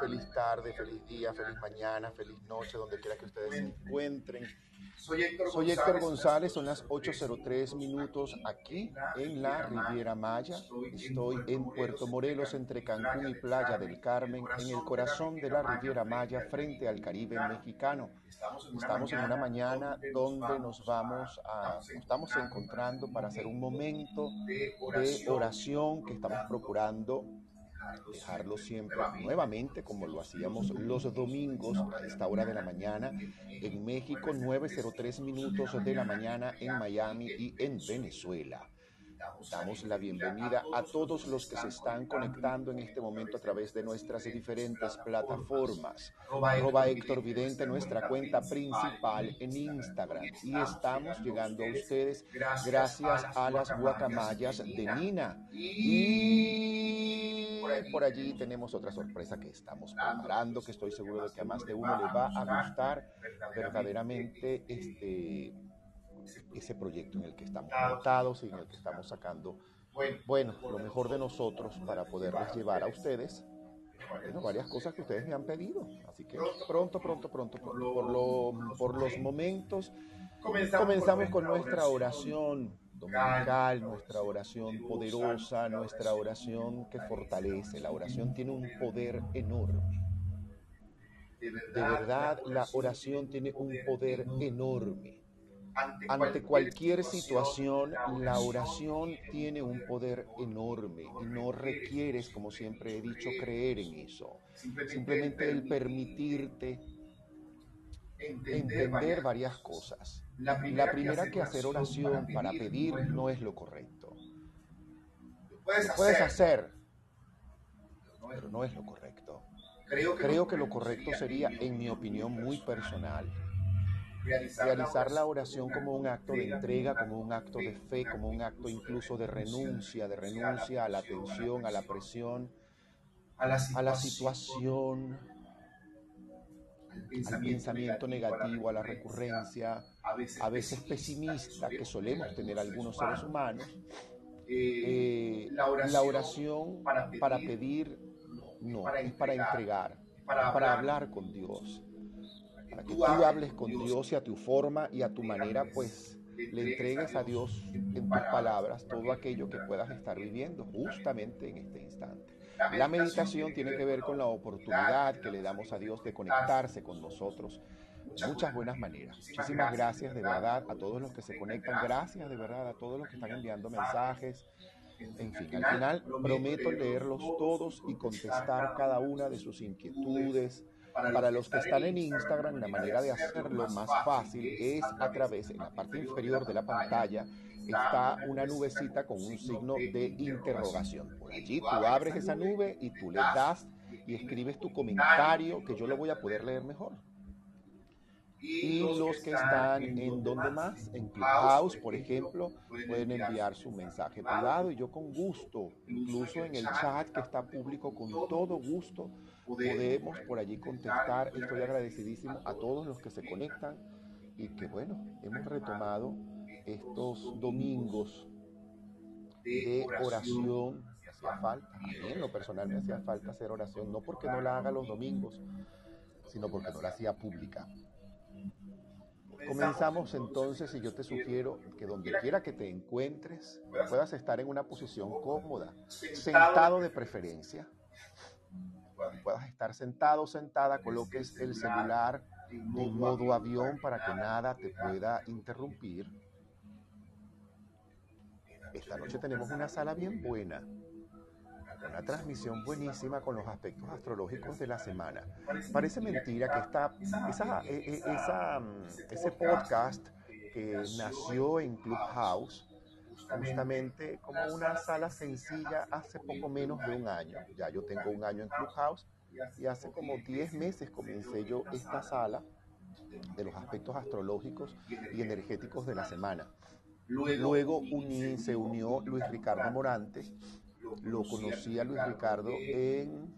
feliz tarde, feliz día, feliz mañana, feliz noche, donde quiera que ustedes se encuentren. Soy Héctor, Soy Héctor González, son las 8.03 minutos aquí en la Riviera Maya. Estoy en Puerto Morelos, entre Cancún y Playa del Carmen, en el corazón de la Riviera Maya, frente al Caribe mexicano. Estamos en una mañana donde nos vamos a, nos estamos encontrando para hacer un momento de oración que estamos procurando dejarlo siempre nuevamente como lo hacíamos los domingos a esta hora de la mañana en México, 9.03 minutos de la mañana en Miami y en Venezuela. Damos la bienvenida a todos los que se están conectando en este momento a través de nuestras diferentes plataformas. Arroba Héctor Vidente, nuestra cuenta principal en Instagram. Y estamos llegando a ustedes gracias a las guacamayas de Nina. Y por allí tenemos otra sorpresa que estamos preparando, que estoy seguro de que a más de uno le va a gustar verdaderamente este ese proyecto en el que estamos montados y en el que estamos sacando, bueno, lo mejor de nosotros para poderles llevar a ustedes bueno, varias cosas que ustedes me han pedido. Así que pronto, pronto, pronto, por, lo, por los momentos, comenzamos con nuestra oración dominical, nuestra oración poderosa, nuestra oración que fortalece. La oración tiene un poder enorme. De verdad, la oración tiene un poder enorme. Ante cualquier situación, la oración tiene un poder enorme y no requieres, como siempre he dicho, creer en eso. Simplemente el permitirte entender varias cosas. La primera que hacer oración para pedir no es lo correcto. Lo puedes hacer, pero no es lo correcto. Creo que lo correcto sería, en mi opinión muy personal, realizar la oración como un acto de entrega, como un acto de fe, como un acto incluso de renuncia, de renuncia a la tensión, a la presión, a la situación, al pensamiento negativo, a la recurrencia, a veces pesimista que solemos tener algunos seres humanos. Eh, la oración para pedir no, es para entregar, para hablar con Dios para que tú hables con Dios y a tu forma y a tu manera, pues le entregues a Dios en tus palabras todo aquello que puedas estar viviendo justamente en este instante. La meditación tiene que ver con la oportunidad que le damos a Dios de conectarse con nosotros muchas buenas maneras. Muchísimas gracias de verdad a todos los que se conectan. Gracias de verdad a todos los que están enviando mensajes. En fin, al final prometo leerlos todos y contestar cada una de sus inquietudes, para los que están en Instagram, la manera de hacerlo más fácil es a través, en la parte inferior de la pantalla, está una nubecita con un signo de interrogación. Por allí tú abres esa nube y tú le das y escribes tu comentario que yo lo voy a poder leer mejor. Y los que están en donde más, en Clubhouse, por ejemplo, pueden enviar su mensaje privado y yo con gusto, incluso en el chat que está público, con todo gusto, podemos por allí contestar. Estoy agradecidísimo a todos los que se conectan y que bueno, hemos retomado estos domingos de oración. Hacía falta, a mí en lo personal me hacía falta hacer oración, no porque no la haga los domingos, sino porque no la hacía pública. Comenzamos entonces y yo te sugiero que donde quiera que te encuentres puedas estar en una posición cómoda, sentado de preferencia. Puedas estar sentado o sentada, coloques el celular en modo avión para que nada te pueda interrumpir. Esta noche tenemos una sala bien buena. Una transmisión buenísima con los aspectos astrológicos de la semana. Parece mentira que esta, esa, esa, mm, ese podcast que nació en Clubhouse, justamente como una sala sencilla hace poco menos de un año. Ya yo tengo un año en Clubhouse y hace como 10 meses comencé yo esta sala de los aspectos astrológicos y energéticos de la semana. Luego se unió Luis Ricardo Morante lo conocí a Luis Ricardo en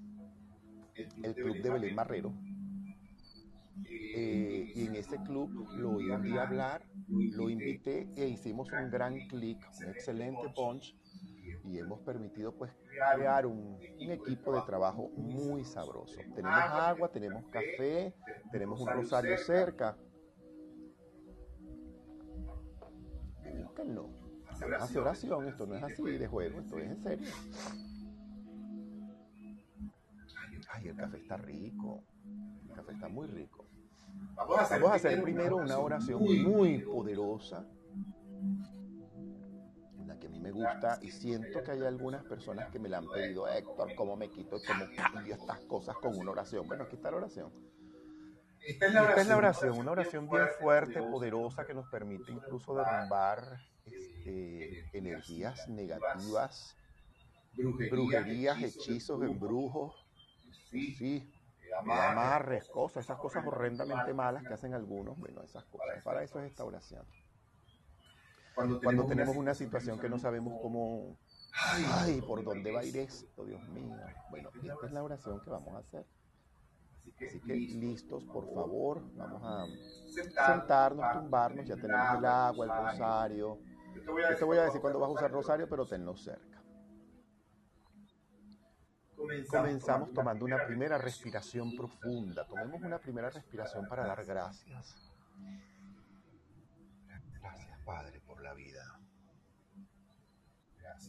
el club de Belén Marrero. Eh, en ese club lo oí un día hablar, lo invité e hicimos un gran clic, un excelente punch. y hemos permitido pues crear un, equipo de trabajo muy sabroso. Tenemos agua, tenemos café, tenemos un rosario cerca. Búsquenlo. Hace oración, esto no es así de juego, esto es en serio. Ay, el café está rico. El café está muy rico. Vamos a hacer, primero una oración muy poderosa. me gusta y siento que hay algunas personas que me la han pedido, Héctor, ¿cómo me quito y cómo cambio estas cosas con una oración? Bueno, aquí está la oración. Esta es la oración, una oración bien fuerte, poderosa, que nos permite incluso derrumbar este, energías negativas, brujerías, hechizos, embrujos, sí, amarres, cosas, esas cosas horrendamente malas que hacen algunos. Bueno, esas cosas. Para eso es esta oración cuando tenemos, una situación que no sabemos cómo, ay, por dónde va a ir esto, Dios mío. Bueno, esta es la oración que vamos a hacer. Así que listos, por favor, vamos a sentarnos, tumbarnos, ya tenemos el agua, el rosario. Yo te voy a decir cuándo vas a usar rosario, pero tenlo cerca. Comenzamos tomando una primera respiración profunda. Tomemos una primera respiración para dar gracias. Gracias, Padre la vida.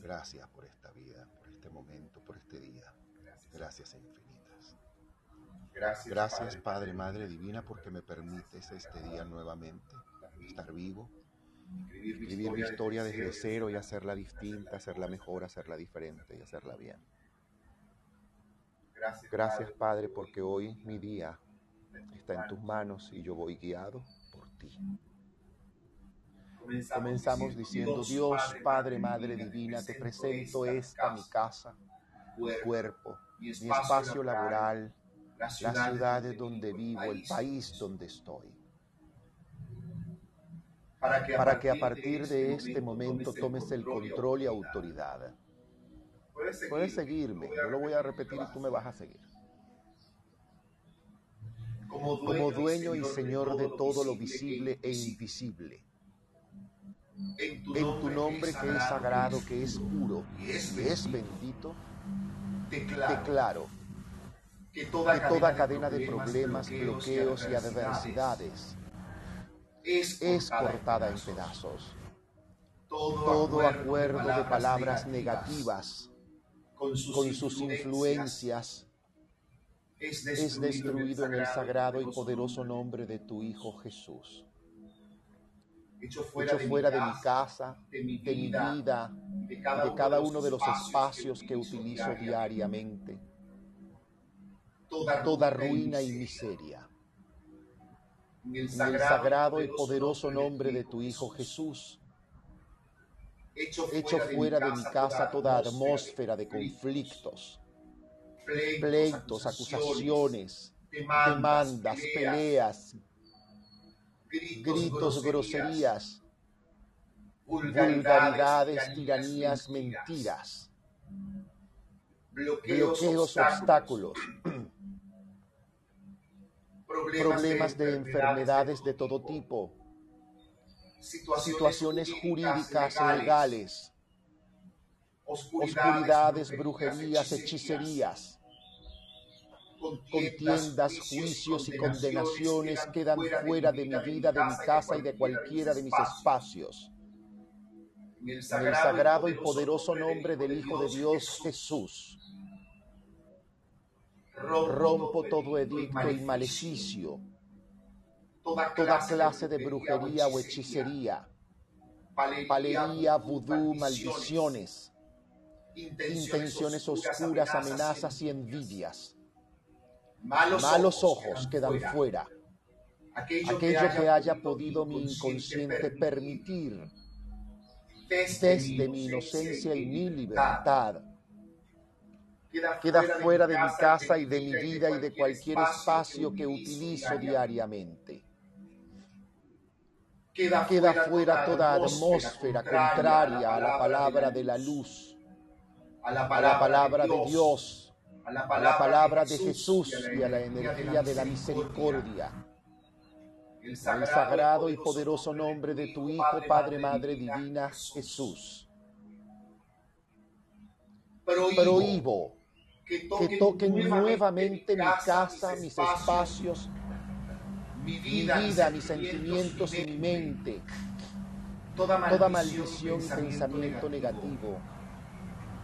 Gracias. por esta vida, por este momento, por este día. Gracias, infinitas. Gracias, Padre, Madre Divina, porque me permites este día nuevamente estar vivo, vivir mi historia desde cero y hacerla distinta, hacerla mejor, hacerla diferente y hacerla bien. Gracias, Padre, porque hoy mi día está en tus manos y yo voy guiado por ti. Comenzamos diciendo, Dios Padre, Madre Divina, te presento esta mi casa, mi cuerpo, mi espacio laboral, las ciudades donde vivo, el país donde estoy. Para que a partir de este momento tomes el control y autoridad. Puedes seguirme, yo lo voy a repetir y tú me vas a seguir. Como dueño y Señor de todo lo visible e invisible. En tu nombre, que, es sagrado, que es puro, que es bendito, declaro, que toda, cadena de problemas, bloqueos y adversidades es cortada en pedazos. Todo acuerdo de palabras negativas con sus influencias es destruido en el sagrado y poderoso nombre de tu Hijo Jesús. Hecho fuera, de, mi casa, de mi vida, de cada, uno de los espacios que utilizo diariamente. Toda, ruina y miseria. En el sagrado y poderoso nombre de tu Hijo Jesús, hecho fuera de mi casa toda atmósfera de conflictos, pleitos, acusaciones, demandas, peleas, gritos, groserías, vulgaridades, tiranías, mentiras, bloqueos, obstáculos, problemas de enfermedades de todo tipo, situaciones jurídicas, legales, oscuridades, brujerías, hechicerías contiendas, juicios y condenaciones quedan fuera de mi vida, de mi casa y de cualquiera de mis espacios. En el sagrado y poderoso nombre del Hijo de Dios Jesús, rompo todo edicto y maleficio, toda clase de brujería o hechicería, palería, vudú, maldiciones, intenciones oscuras, amenazas y envidias. malos, ojos quedan fuera. Aquello, que haya podido mi inconsciente permitir. Desde mi inocencia y mi libertad. queda fuera de mi casa y de mi vida y de cualquier espacio que utilizo diariamente. Queda fuera toda atmósfera contraria a la palabra de la luz, a la palabra de Dios a la palabra, de Jesús y a la energía de la misericordia. El sagrado y poderoso nombre de tu Hijo, Padre, Madre Divina, Jesús. prohíbo que toquen nuevamente mi casa, mis espacios, mi vida, mis sentimientos y mi mente. Toda maldición y pensamiento negativo.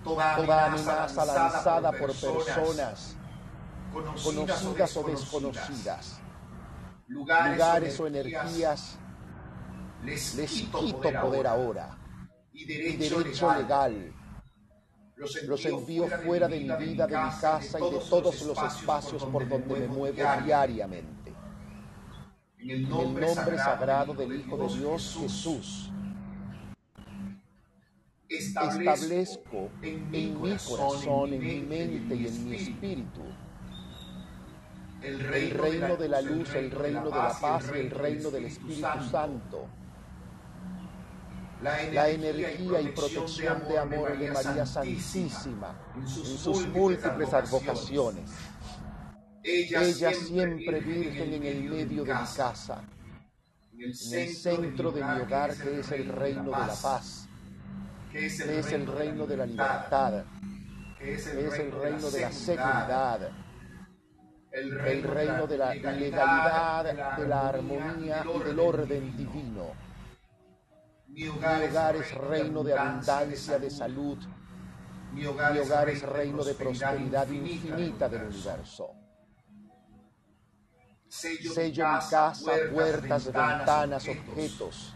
Toda amenaza lanzada por personas. conocidas o desconocidas. Lugares o energías. Les quito poder ahora. y derecho legal. los envío fuera de mi vida, de mi casa y de todos los espacios por donde me muevo diariamente. En el nombre sagrado del Hijo de Dios Jesús, establezco en mi corazón, en mi mente y en mi espíritu. el reino de la luz, el reino de la paz y el reino del Espíritu Santo. La energía y protección de amor de María Santísima en sus múltiples advocaciones. Ella siempre virgen en el medio de mi casa, en el centro de mi hogar que es el reino de la paz, que es el reino de la libertad, que es el reino de la seguridad, el reino de la legalidad, de la armonía y del orden divino mi hogar, es reino de abundancia, de salud. Mi hogar, es reino de prosperidad infinita del universo. Sello mi casa, puertas, ventanas, objetos,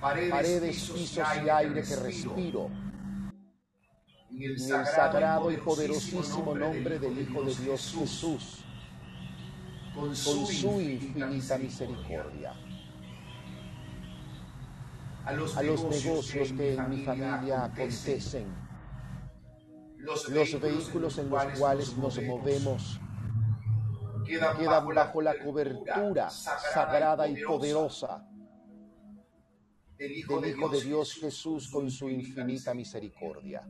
paredes, pisos y aire que respiro. En el sagrado y poderosísimo nombre del Hijo de Dios Jesús, con su infinita misericordia. A los, negocios que en mi familia acontecen, los vehículos en los cuales nos movemos quedan bajo la cobertura sagrada y poderosa del Hijo de Dios Jesús con su infinita misericordia.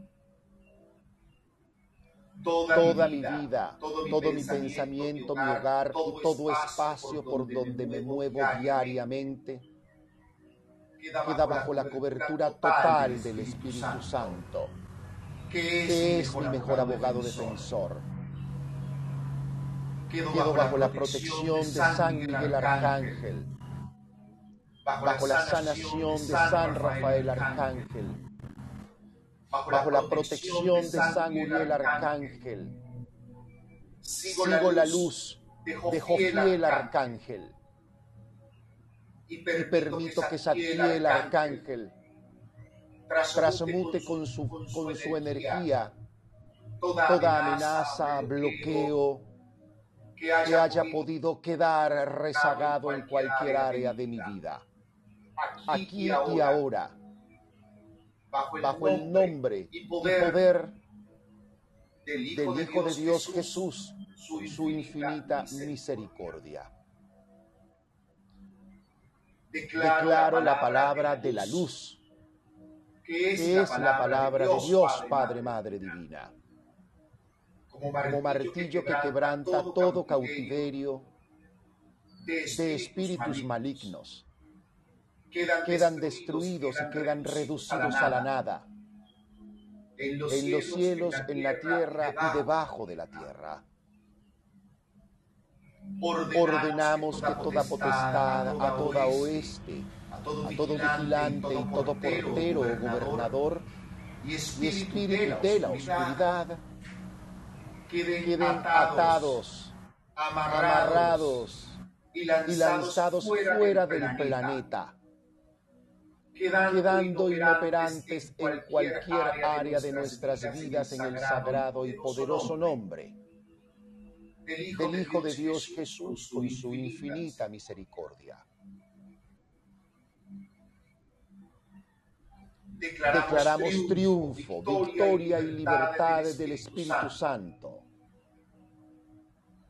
Toda mi vida, todo mi pensamiento, mi hogar y todo espacio por donde me muevo diariamente queda bajo la cobertura total del Espíritu Santo, que es mi mejor abogado defensor. Quedo bajo la protección de San Miguel Arcángel, bajo la sanación de San Rafael Arcángel, bajo la protección de San Uriel Arcángel. Sigo la luz de Jofiel Arcángel. Y permito que Satiel Arcángel. Transmute con su, con su energía. toda amenaza, bloqueo que haya podido quedar rezagado en cualquier área de mi vida. Aquí y ahora, bajo el nombre y poder del Hijo de Dios Jesús, su infinita misericordia. declaro la palabra de la luz, que es la palabra de Dios, Padre, Madre Divina, como martillo que quebranta todo cautiverio de espíritus malignos. Quedan destruidos y quedan reducidos a la nada, en los cielos, en la tierra y debajo de la tierra. Ordenamos que toda potestad, a toda oeste, a todo vigilante y todo portero o gobernador y espíritu de la oscuridad queden atados, amarrados y lanzados fuera del planeta, quedando inoperantes en cualquier área de nuestras vidas en el sagrado y poderoso nombre del Hijo de Dios Jesús con su infinita misericordia. Declaramos triunfo, victoria y libertad del Espíritu Santo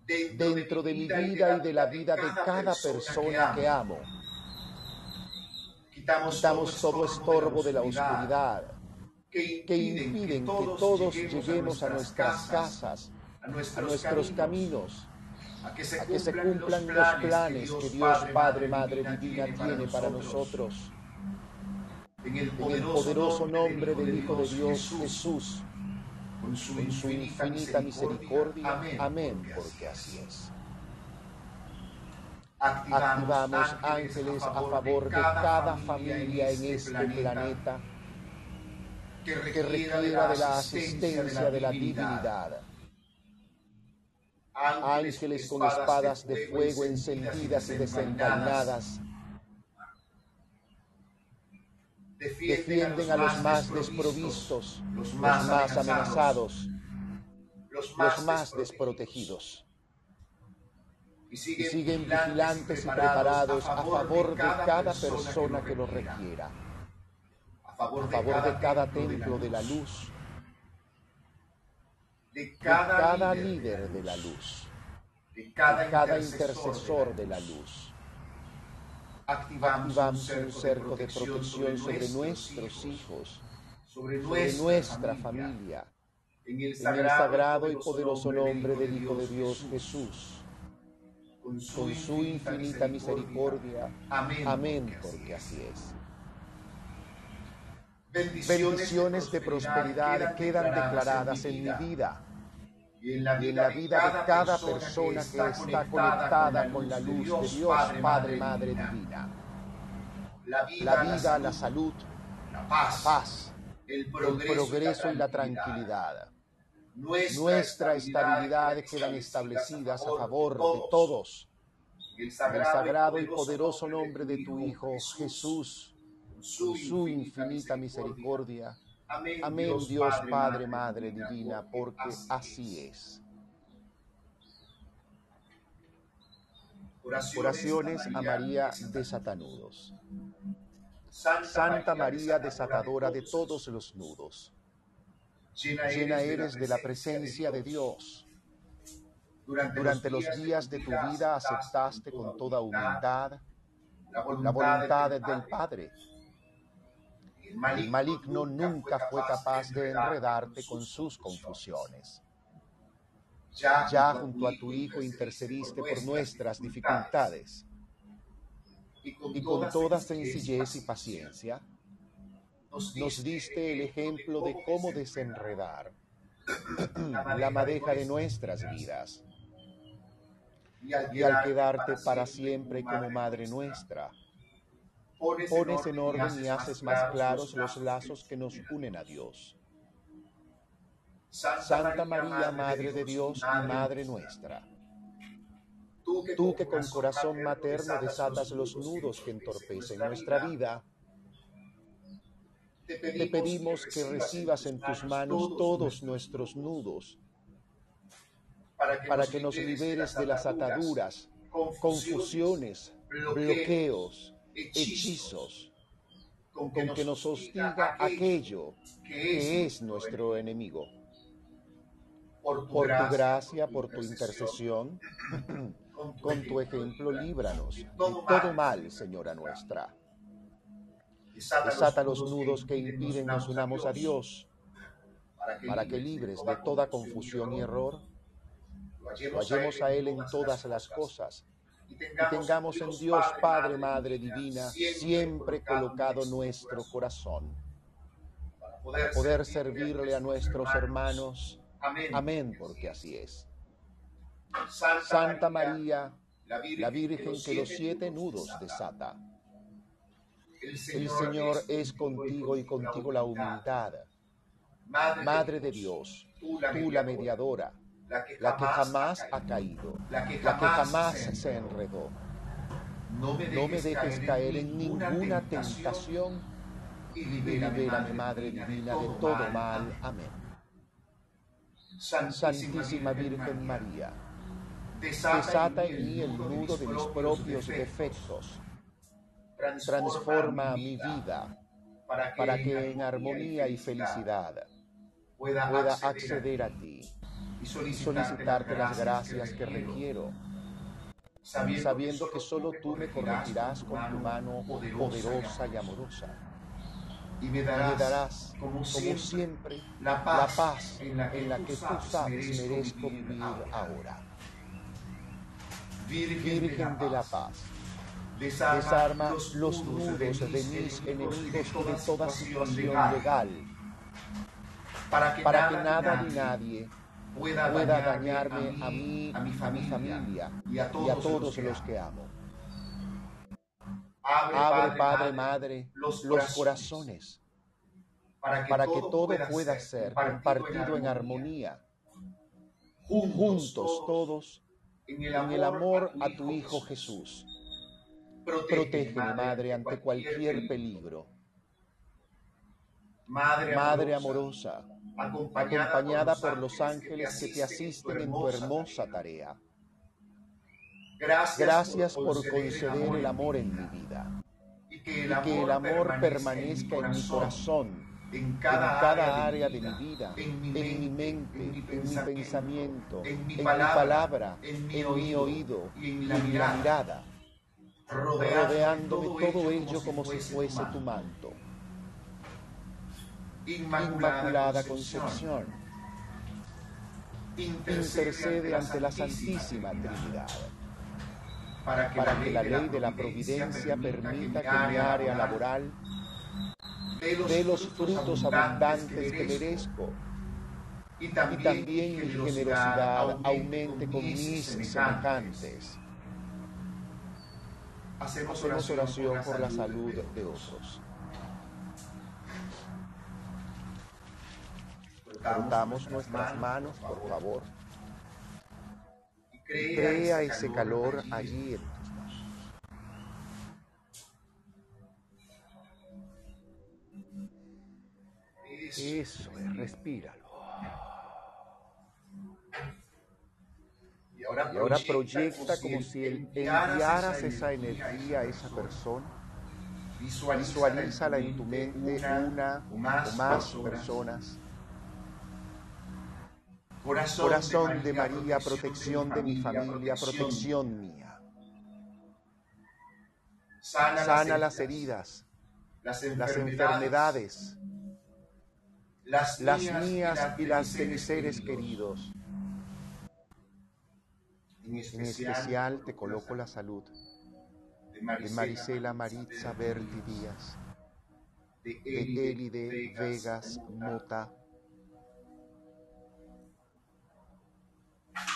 dentro de mi vida y de la vida de cada persona que amo. Quitamos todo estorbo de la oscuridad que impiden que todos lleguemos a nuestras casas a nuestros, caminos, a que se, cumplan, los planes que Dios Padre, Madre Divina tiene para nosotros. En el poderoso nombre del Hijo de Dios Jesús, con su infinita misericordia. Amén, porque así es. Activamos ángeles a favor de cada familia en este planeta. que requiera de la asistencia de la divinidad. Ángeles con espadas de fuego encendidas y desencadenadas defienden a los más desprovistos, los más amenazados, los más desprotegidos. Y siguen vigilantes y preparados a favor de cada persona que lo requiera, a favor de cada templo de la luz, de cada líder de la luz, de cada intercesor de la luz activamos un cerco de protección sobre nuestros hijos, sobre nuestra familia, en el sagrado y poderoso nombre del Hijo de Dios Jesús. Con su infinita misericordia. Amén, porque así es. Bendiciones de prosperidad quedan declaradas en mi vida y en la vida, de cada persona que está conectada con la luz de Dios, Padre, Madre Divina. La vida, la salud, la paz, el progreso y la tranquilidad. Nuestra estabilidad quedan establecidas a favor de todos. En el sagrado y poderoso nombre de tu Hijo Jesús, su infinita misericordia Amén, Dios Padre, Madre Divina, porque así es. Oraciones a María desatanudos. Santa María desatadora de todos los nudos. Llena eres de la presencia de Dios. Durante los días de tu vida aceptaste con toda humildad la voluntad del Padre el maligno nunca fue capaz de enredarte con sus confusiones. Ya junto a tu Hijo intercediste por nuestras dificultades. y con toda sencillez y paciencia nos diste el ejemplo de cómo desenredar la madeja de nuestras vidas. Y al quedarte para siempre como Madre nuestra, pones en orden y haces más claros los lazos que nos unen a Dios. Santa María, Madre de Dios y Madre nuestra, tú que con corazón materno desatas los nudos que entorpecen nuestra vida, te pedimos que recibas en tus manos todos nuestros nudos, para que nos liberes de las ataduras, confusiones, bloqueos, hechizos con que nos hostiga aquello que es nuestro enemigo. Por tu gracia, por tu intercesión, con tu ejemplo, líbranos de todo mal, Señora nuestra. Desata los nudos que impiden nos unamos a Dios, para que libres de toda confusión y error, lo hallemos a Él en todas las cosas y tengamos en Dios Padre, Madre Divina, siempre colocado nuestro corazón, para poder servirle a nuestros hermanos. Amén, porque así es. Santa María, la Virgen que los siete nudos desata. El Señor es contigo y contigo la humildad. Madre de Dios, tú la mediadora la que, jamás, ha caído, la que jamás, se enredó. No me dejes, caer en ninguna tentación y libérame, Madre Divina, de todo mal. Amén. Santísima Virgen María, desata en mí el nudo de mis propios defectos. Transforma mi vida para que en armonía y felicidad pueda acceder a ti y solicitarte las gracias que requiero, sabiendo que solo tú me corregirás con tu mano poderosa y amorosa. Y me darás, como siempre, la paz en la que tú sabes merezco vivir ahora. Virgen de la paz, desarma los nudos de mis enemigos y de toda situación legal para que, nada, ni nadie pueda, dañarme, a mí, a mi familia, y a todos, los, que amo. Abre, Padre, Madre, los, corazones para que, todo, pueda ser compartido en armonía, juntos, todos, en el amor, a tu Hijo Jesús. Protégeme, Madre, ante cualquier peligro. Madre amorosa, acompañada por los ángeles que te asisten en tu hermosa tarea. Gracias por conceder el amor en mi vida y que el amor permanezca en mi corazón en cada, área de mi vida, en mi, mente, en mi pensamiento, en mi palabra, en mi oído y en la mirada, rodeándome todo ello como si fuese tu manto. Inmaculada Concepción, intercede ante la Santísima Trinidad para que la ley de la providencia permita que mi área laboral de los frutos abundantes que merezco. Y también, mi generosidad aumente con mis semejantes. Hacemos oración por la salud de otros. Cortamos nuestras manos, por favor. Crea ese calor allí en Eso es, respíralo. Y ahora, proyecta como si enviaras esa energía a esa persona. Visualízala en tu mente una o más personas. Corazón de María, protección de mi familia, protección mía. Sana las heridas, las enfermedades las, mías y las de mis seres queridos. En especial te coloco la salud de Marisela Maritza Berti Díaz, de Elide Vegas Mota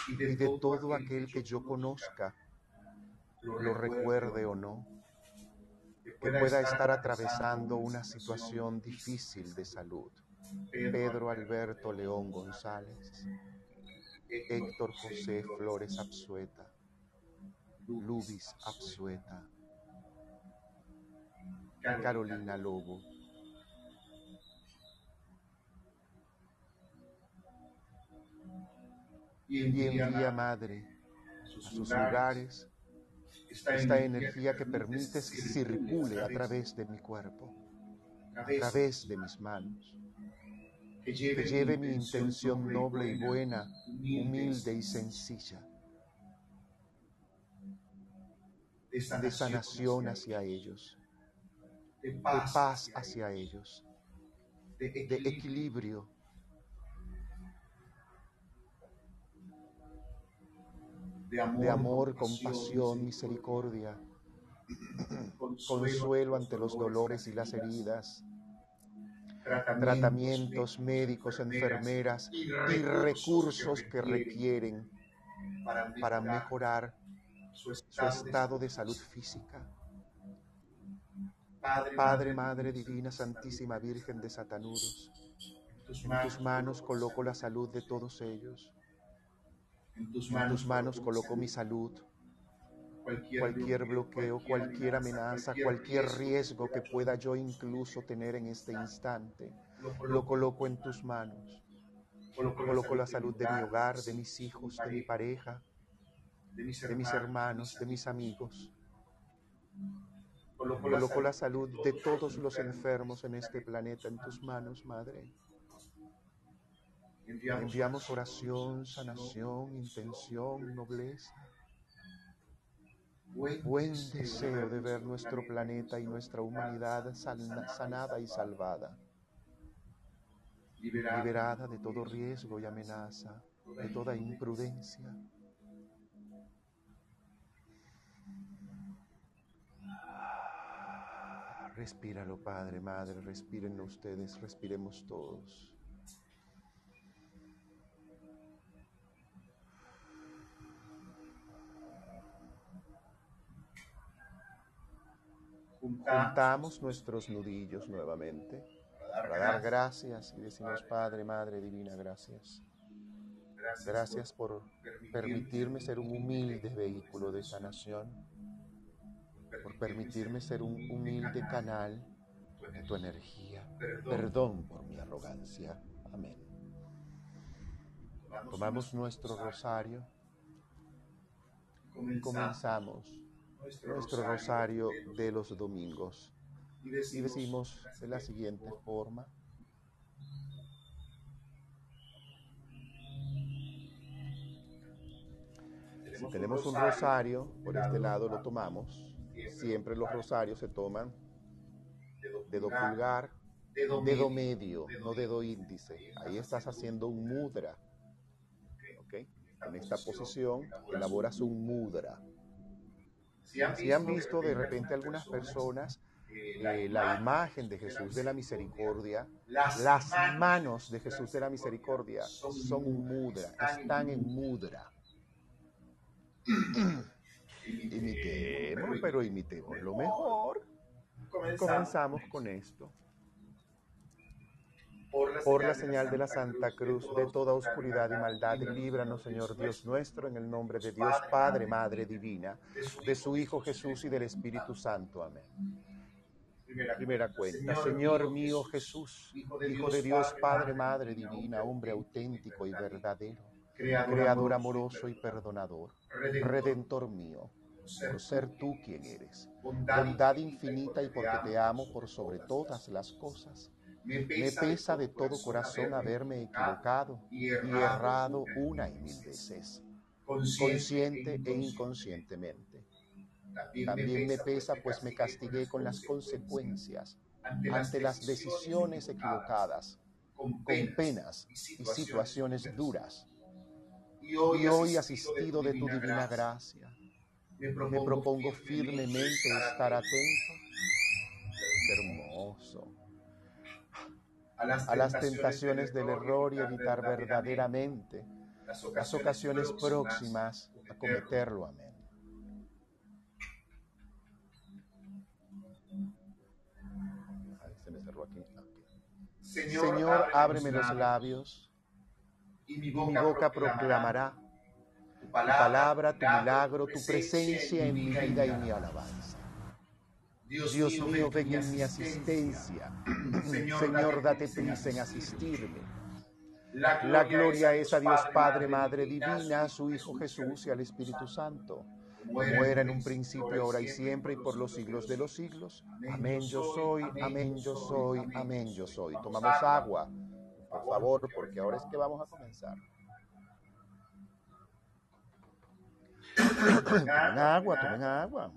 y de todo aquel que yo conozca, lo recuerde o no, que pueda estar atravesando una situación difícil de salud. Pedro Alberto León González, Héctor José Flores Absueta, Lubis Absueta, Carolina Lobo, y envía Madre a sus lugares esta energía que permites que circule a través de mi cuerpo, a través de mis manos. que lleve, mi intención noble y buena, humilde y sencilla, de sanación hacia ellos, de paz hacia ellos, de equilibrio. De amor, compasión, misericordia, consuelo ante los dolores y las heridas, tratamientos médicos, enfermeras y recursos que requieren para mejorar su estado de salud física. Padre, Madre Divina, Santísima Virgen de Satanudos, en tus manos coloco la salud de todos ellos. En tus manos coloco mi salud cualquier bloqueo, cualquier amenaza, cualquier riesgo que pueda yo incluso tener en este instante, lo coloco en tus manos. Coloco la salud de mi hogar, de mis hijos, de mi pareja, de mis hermanos, de mis amigos. Coloco la salud de todos los enfermos en este planeta en tus manos, Madre. Enviamos oración, sanación, intención, nobleza buen deseo de ver nuestro planeta y nuestra humanidad sanada y salvada, liberada de todo riesgo y amenaza, de toda imprudencia. Respíralo, Padre, Madre, respiren ustedes, respiremos todos. Juntamos nuestros nudillos nuevamente para dar gracias. y decimos, Padre, Madre Divina, gracias. Gracias por permitirme ser un humilde vehículo de sanación, por permitirme ser un humilde canal de tu energía. Perdón. Por mi arrogancia. Amén. Tomamos nuestro rosario. y comenzamos nuestro rosario de los domingos. Y decimos de la siguiente forma. Si tenemos un rosario, por este lado lo tomamos. Siempre los rosarios se toman dedo pulgar, dedo medio, no dedo índice. Ahí estás haciendo un mudra. En esta posición elaboras un mudra. Si han visto de repente algunas personas eh, la imagen de Jesús de la Misericordia, las manos de Jesús de la Misericordia son mudra, están en mudra. Imitemos, pero imitemos lo mejor. Comenzamos con esto. Por la señal de la Santa Cruz, de toda oscuridad y maldad, líbranos, Señor Dios nuestro, en el nombre de Dios Padre, Madre Divina, de su Hijo Jesús y del Espíritu Santo. Amén. Primera cuenta. Señor mío Jesús, Hijo de Dios, Padre, Madre Divina, hombre auténtico y verdadero, Creador amoroso y perdonador, Redentor mío, por ser tú quien eres, bondad infinita y porque te amo por sobre todas las cosas. Me pesa de todo corazón haberme equivocado y errado una y mil veces, consciente e inconscientemente. también me pesa, pues me castigué con las consecuencias ante las decisiones equivocadas, con penas y situaciones duras. Y hoy, asistido de tu divina gracia, me propongo firmemente estar atento. hermoso. A las tentaciones del error y evitar verdaderamente las ocasiones próximas a cometerlo. Amén. Señor, ábreme los labios y mi boca proclamará tu palabra, tu milagro, tu presencia en mi vida y mi alabanza. Dios mío, ven en mi asistencia. Señor, date prisa en asistirme. La gloria es a Dios Padre, Madre Divina, a su Hijo Jesús y al Espíritu Santo muera en un principio, ahora y siempre, y por los siglos de los siglos. Amén yo soy, amén yo soy, amén yo soy. Tomamos agua, por favor, porque ahora es que vamos a comenzar. tomen agua, tomen agua.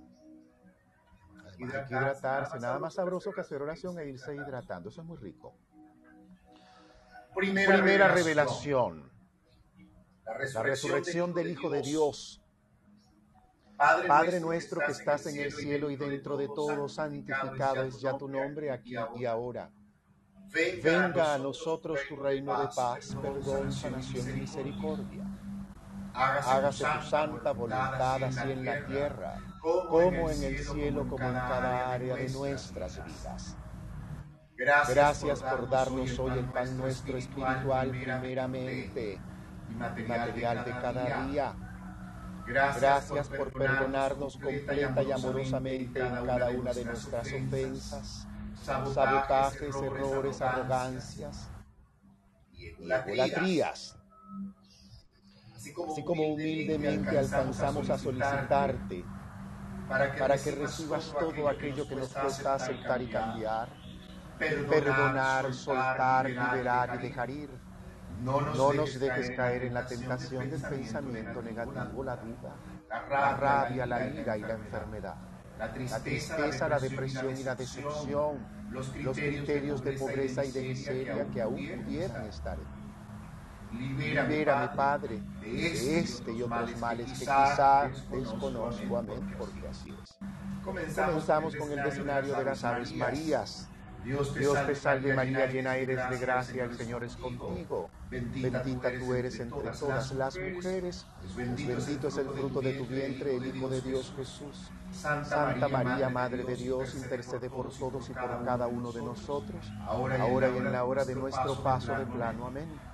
Hay que hidratarse. Nada más sabroso que hacer oración e irse hidratando. Eso es muy rico. Primera, revelación. La resurrección del Hijo de Dios Padre nuestro que estás en el cielo y dentro de todo, santificado es ya tu nombre aquí y ahora. Venga a nosotros tu reino de paz, perdón, sanación y misericordia. Hágase tu santa voluntad así en la tierra, como en el cielo, como en cada área de nuestras vidas. Gracias por darnos hoy el pan nuestro espiritual primeramente y material de cada día Gracias por perdonarnos completa y amorosamente en cada una de nuestras ofensas, sabotajes, errores, arrogancias y egolatrías. Así como humildemente alcanzamos a solicitarte para que recibas todo aquello que nos cuesta aceptar y cambiar, perdonar, soltar, liberar y dejar ir. no nos, dejes caer en la tentación del pensamiento negativo, la duda, la rabia, la ira y la enfermedad, la tristeza, la depresión y la decepción, los criterios de pobreza y de miseria que aún pudieran estar en mí. Libérame, Padre, de este y otros males que quizás desconozco. Amén, porque así es. Comenzamos con el diccionario de las Aves Marías. Dios te, salve María, llena eres de gracia, el Señor es contigo. Bendita tú eres entre todas las mujeres, bendito es el fruto de tu vientre, el Hijo de Dios Jesús. Santa María, Madre de Dios, intercede por todos y por cada uno de nosotros, ahora y en la hora de nuestro paso de plano. Amén.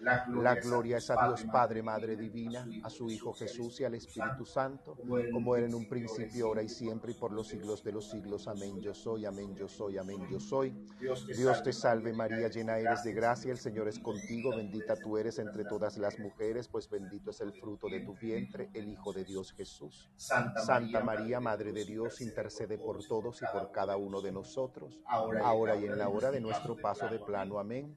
La gloria, es a Dios Padre, Madre Divina, a su Hijo Jesús y al Espíritu Santo, como era en un principio, ahora y siempre, y por los siglos de los siglos. Amén. Yo soy, amén, yo soy, amén, yo soy. Dios te salve María, llena eres de gracia, el Señor es contigo, bendita tú eres entre todas las mujeres, pues bendito es el fruto de tu vientre, el Hijo de Dios Jesús. Santa María, Madre de Dios, intercede por todos y por cada uno de nosotros, ahora y en la hora de nuestro paso de plano. Amén.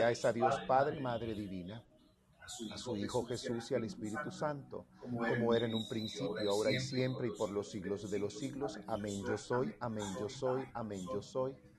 es a Dios Padre, Madre Divina a su Hijo Jesús y al Espíritu Santo, como era en un principio, ahora y siempre, y por los siglos de los siglos. Amén yo soy, amén yo soy, amén yo soy.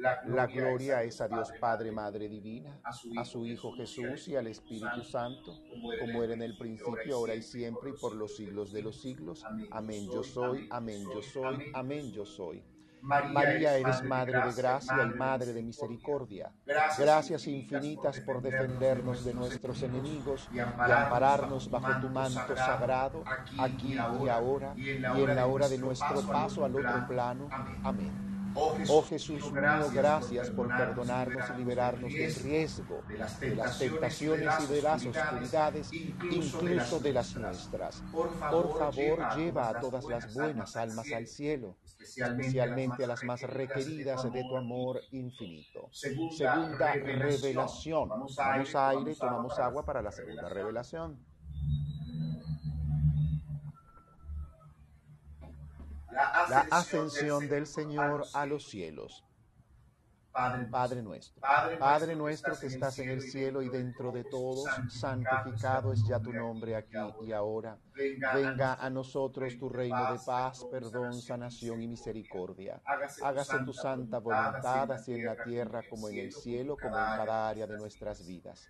La gloria es a Dios Padre, Madre Divina, a su Hijo Jesús y al Espíritu Santo, como era en el principio, ahora y siempre, y por los siglos de los siglos. Amén yo soy, amén yo soy, amén yo soy. María, eres Madre de gracia y Madre de misericordia. Gracias infinitas por defendernos de nuestros enemigos y ampararnos bajo tu manto sagrado, aquí y ahora, y en la hora de nuestro paso al otro plano. Amén. Oh Jesús mío, gracias por perdonarnos y liberarnos del riesgo, de las tentaciones y de las oscuridades, incluso de las nuestras. Por favor, lleva a todas las buenas almas al cielo, especialmente a las más requeridas de tu amor infinito. Segunda revelación. Tomamos aire, tomamos agua para la segunda revelación. La ascensión del Señor a los cielos. Padre nuestro, Padre nuestro que estás en el cielo y dentro de todos, santificado es ya tu nombre aquí y ahora. Venga a nosotros tu reino de paz, perdón, sanación y misericordia. Hágase tu santa voluntad, así en la tierra como en el cielo, como en cada área de nuestras vidas.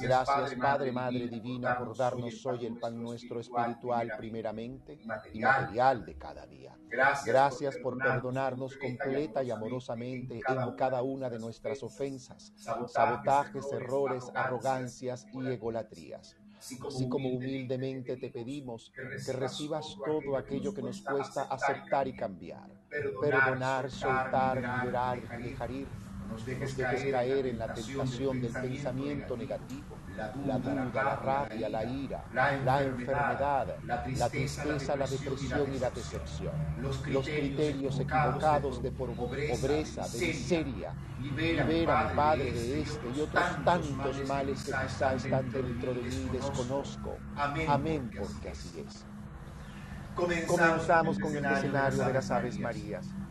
Gracias, Padre, Madre Divina, por darnos hoy el pan nuestro espiritual primeramente y material de cada día. Gracias por perdonarnos completa y amorosamente en cada una de nuestras ofensas, sabotajes, errores, arrogancias y egolatrías. Así como humildemente te pedimos que recibas todo aquello que nos cuesta aceptar y cambiar, perdonar, soltar, liberar, dejar ir nos dejes caer en la tentación del pensamiento negativo, la duda, la rabia, la ira, la enfermedad, la tristeza, la depresión y la decepción, los criterios equivocados de pobreza, de miseria. Libera, Padre, de este y otros tantos males que quizá están dentro de mí y desconozco. Amén, porque así es. Comenzamos con el escenario de las Aves Marías.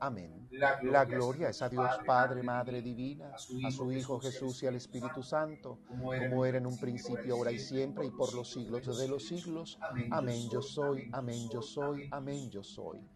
Amén. La gloria es a Dios Padre, Madre Divina, a su Hijo Jesús Jesús y al Espíritu Santo, como era en un principio, ahora y siempre, y por los siglos de los siglos. Amén yo soy, amén yo soy, amén yo soy.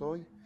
soy.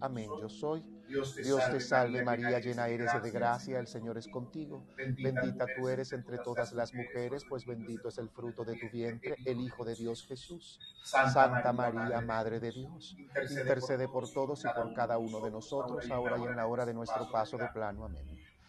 amén yo soy. Dios te, salve María, llena eres de gracia, el Señor es contigo. Bendita tú eres entre todas las mujeres, pues bendito es el fruto de tu vientre, el Hijo de Dios Jesús. Santa María, Madre de Dios, intercede por todos y por cada uno de nosotros, ahora y en la hora de nuestro paso de plano. Amén.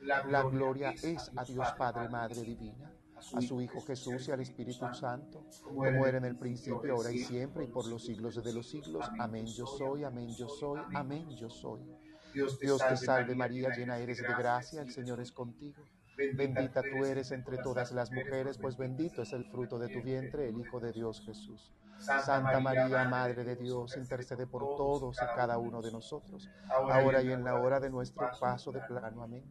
La gloria es a Dios Padre, Madre Divina, a su Hijo Jesús y al Espíritu Santo, como era en el principio, ahora y siempre, y por los siglos de los siglos. Amén yo soy, amén yo soy, amén yo soy. Dios te salve María, llena eres de gracia, el Señor es contigo. Bendita tú eres entre todas las mujeres, pues bendito es el fruto de tu vientre, el Hijo de Dios Jesús. Santa María, Madre de Dios, intercede por todos y cada uno de nosotros, ahora y en la hora de nuestro paso de plano. Amén.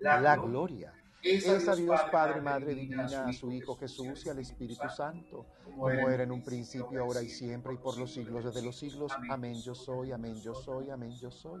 La gloria es a Dios Padre, Madre Divina, a su Hijo Jesús y al Espíritu Santo, como era en un principio, ahora y siempre, y por los siglos de los siglos. Amén yo soy, amén yo soy, amén yo soy.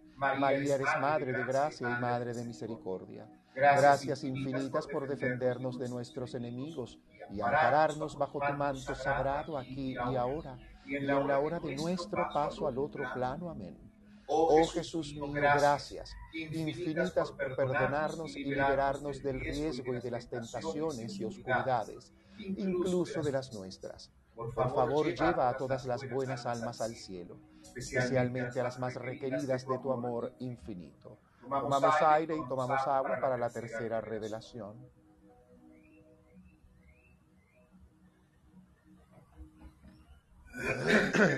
María eres Madre de gracia y Madre de misericordia. Gracias infinitas por defendernos de nuestros enemigos y ampararnos bajo tu manto sagrado aquí y ahora y en la hora de nuestro paso al otro plano. Amén. Oh Jesús mío, gracias infinitas por perdonarnos y liberarnos del riesgo y de las tentaciones y oscuridades, incluso de las nuestras. Por favor, lleva a todas las buenas almas al cielo especialmente a las más requeridas de tu amor infinito. Tomamos aire y tomamos agua para la tercera revelación.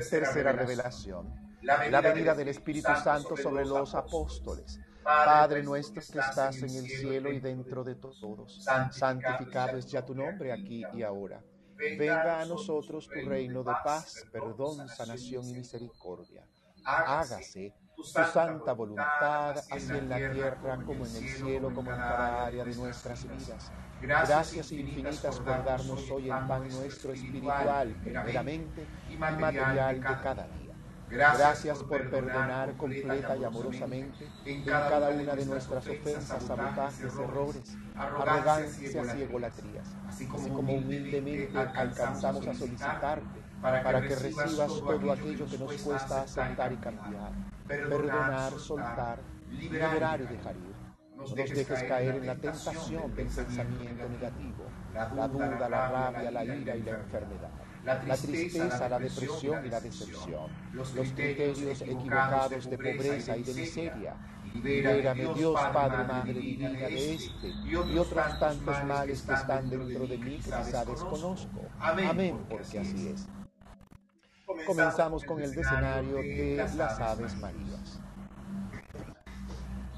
tercera revelación. La venida del Espíritu Santo sobre los apóstoles. Padre nuestro que estás en el cielo y dentro de todos, santificado es ya tu nombre aquí y ahora Venga a nosotros tu reino de paz, perdón, sanación y misericordia. Hágase tu santa voluntad, así en la tierra como en el cielo, como en cada área de nuestras vidas. Gracias infinitas por darnos hoy el pan nuestro espiritual, primeramente, y material de cada día. Gracias por perdonar completa y amorosamente en cada una de nuestras ofensas, sabotajes, errores, arrogancias y egolatrías, así como humildemente alcanzamos a solicitarte para que recibas todo aquello que nos cuesta aceptar y cambiar, perdonar, soltar, liberar y dejar ir. No nos dejes caer en la tentación del pensamiento negativo, la duda, la rabia, la ira y la enfermedad la tristeza, la depresión y la decepción, los criterios equivocados de pobreza y de miseria. Libérame, Dios Padre, Madre Divina, de este y otros tantos males que están dentro de mí que quizá desconozco. Amén, porque así es. Comenzamos con el decenario de las Aves Marías.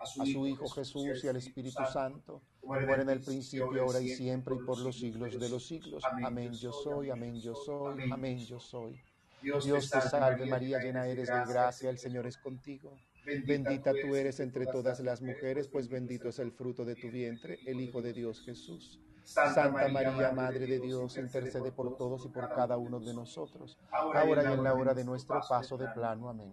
a su Hijo Jesús y al Espíritu Santo, como era en el principio, ahora y siempre, y por los siglos de los siglos. Amén yo soy, amén yo soy, amén yo soy. Dios te salve María, llena eres de gracia, el Señor es contigo. Bendita tú eres entre todas las mujeres, pues bendito es el fruto de tu vientre, el Hijo de Dios Jesús. Santa María, Madre de Dios, intercede por todos y por cada uno de nosotros, ahora y en la hora de nuestro paso de plano. Amén.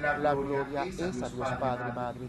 La gloria es a Dios Padre, Madre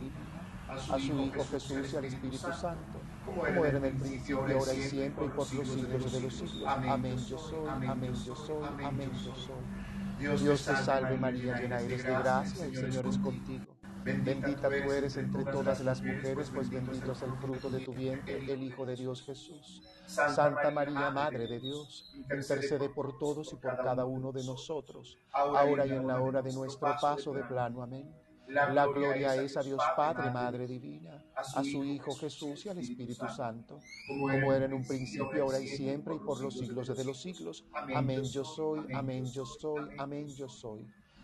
a su Hijo Jesús y al Espíritu Santo, como era en el principio, ahora y siempre, y por los siglos de los siglos. Amén yo soy, amén yo soy, amén yo soy. Dios te salve María, llena eres de gracia, el Señor es contigo. Bendita tú eres entre todas las mujeres, pues bendito es el fruto de tu vientre, el Hijo de Dios Jesús. Santa María, Madre de Dios, intercede por todos y por cada uno de nosotros, ahora y en la hora de nuestro paso de plano. Amén. La gloria es a Dios Padre, Madre Divina, a su Hijo Jesús y al Espíritu Santo, como era en un principio, ahora y siempre, y por los siglos de los siglos. Amén yo soy, amén yo soy, amén yo soy.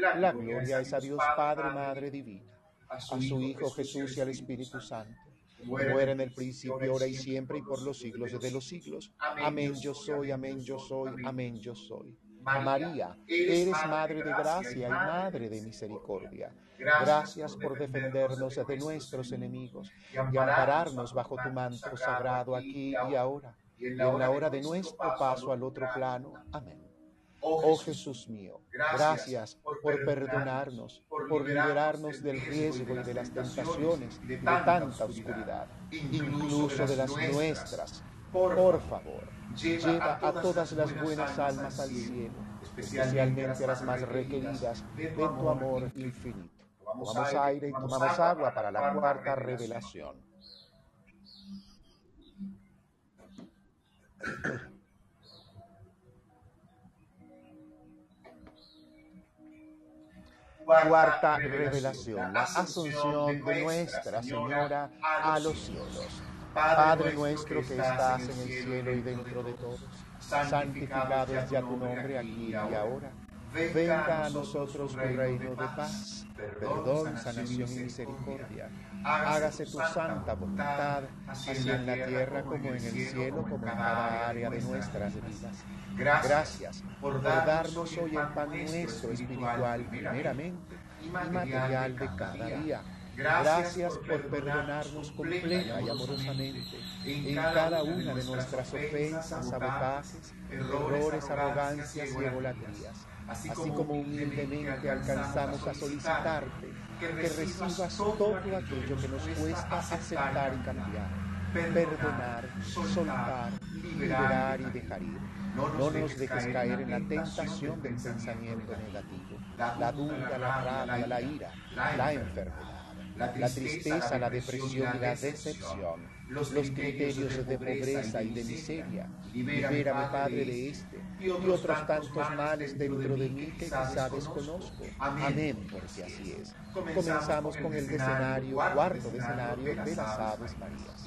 La gloria es a Dios Padre, Madre Divina, a su Hijo Jesús y al Espíritu Santo, como era en el principio, ahora y siempre, y por los siglos de los siglos. Amén yo soy, amén yo soy, amén yo soy. María, eres Madre de gracia y Madre de misericordia. Gracias por defendernos de nuestros enemigos y ampararnos bajo tu manto sagrado aquí y ahora, y en la hora de nuestro paso al otro plano. Amén. Oh Jesús mío, gracias por perdonarnos, por liberarnos del riesgo y de las tentaciones de tanta oscuridad, incluso de las nuestras. Por favor, lleva a todas las buenas almas al cielo, especialmente a las más requeridas de tu amor infinito. Tomamos aire y tomamos agua para la cuarta revelación. Cuarta revelación, la asunción de Nuestra Señora a los cielos. Padre nuestro que estás en el cielo y dentro de todos, santificado sea tu nombre aquí y ahora. Venga a nosotros tu reino de paz, perdón, sanación y misericordia. Hágase tu santa voluntad, así en la tierra como en el cielo, como en cada área de nuestras vidas. Gracias por darnos hoy el pan nuestro espiritual primeramente y material de cada día. Gracias por perdonarnos completa y amorosamente en cada una de nuestras ofensas, sabotajes, errores, arrogancias y egolatrías, así como humildemente alcanzamos a solicitarte que recibas todo aquello que nos cuesta aceptar y cambiar, perdonar, soltar, liberar y dejar ir. No nos dejes caer en la tentación del pensamiento negativo, la duda, la rabia, la ira, la enfermedad la tristeza, la depresión y la decepción, los criterios de pobreza y de miseria. Libérame, Padre, de este y otros tantos males dentro de mí que quizá desconozco. Amén, porque así es. Comenzamos con el decenario, cuarto decenario de las Aves Marías.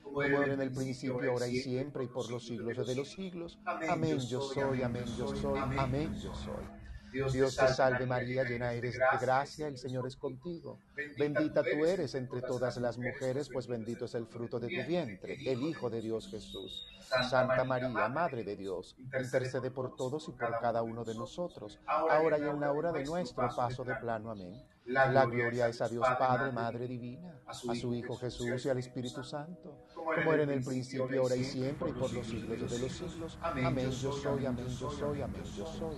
como era en el principio, ahora y siempre, y por los siglos de los siglos. Amén, yo soy, amén, yo soy, amén, yo soy. Dios te salve María, llena eres de gracia, el Señor es contigo. Bendita tú eres entre todas las mujeres, pues bendito es el fruto de tu vientre, el Hijo de Dios Jesús. Santa María, Madre de Dios, intercede por todos y por cada uno de nosotros, ahora y en la hora de nuestro paso de plano. Amén. La gloria es a Dios Padre, Madre Divina, a su Hijo Jesús y al Espíritu Santo, como era en el principio, ahora y siempre, y por los siglos de los siglos. Amén, yo soy, amén, yo soy, amén, yo soy.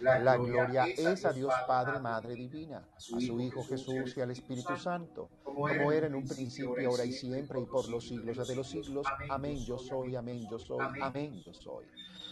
La gloria es a Dios Padre, Madre Divina, a su Hijo Jesús y al Espíritu Santo, como era en un principio, ahora y siempre, y por los siglos de los siglos. Amén, yo soy, amén, yo soy, amén, yo soy.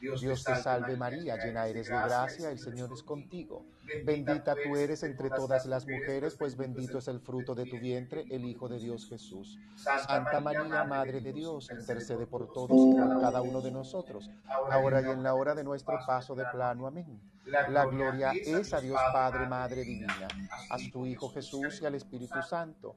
Dios te salve María, llena eres de gracia, el Señor es contigo. Bendita tú eres entre todas las mujeres, pues bendito es el fruto de tu vientre, el Hijo de Dios Jesús. Santa María, Madre de Dios, intercede por todos y por cada uno de nosotros, ahora y en la hora de nuestro paso de plano. Amén. La gloria es a Dios Padre, Madre Divina, a su Hijo Jesús y al Espíritu Santo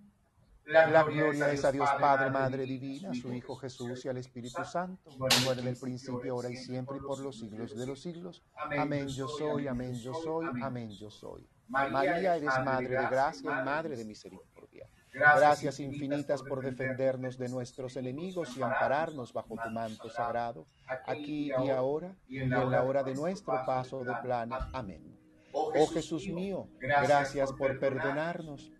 La gloria es a Dios Padre, Madre Divina, a su Hijo Jesús y al Espíritu Santo, como en el principio, ahora y siempre, y por los siglos de los siglos. Amén yo soy, amén yo soy, amén yo soy. María, eres Madre de gracia y Madre de misericordia. Gracias infinitas por defendernos de nuestros enemigos y ampararnos bajo tu manto sagrado, aquí y ahora, y en la hora de nuestro paso de plano. Amén. Oh Jesús mío, gracias por perdonarnos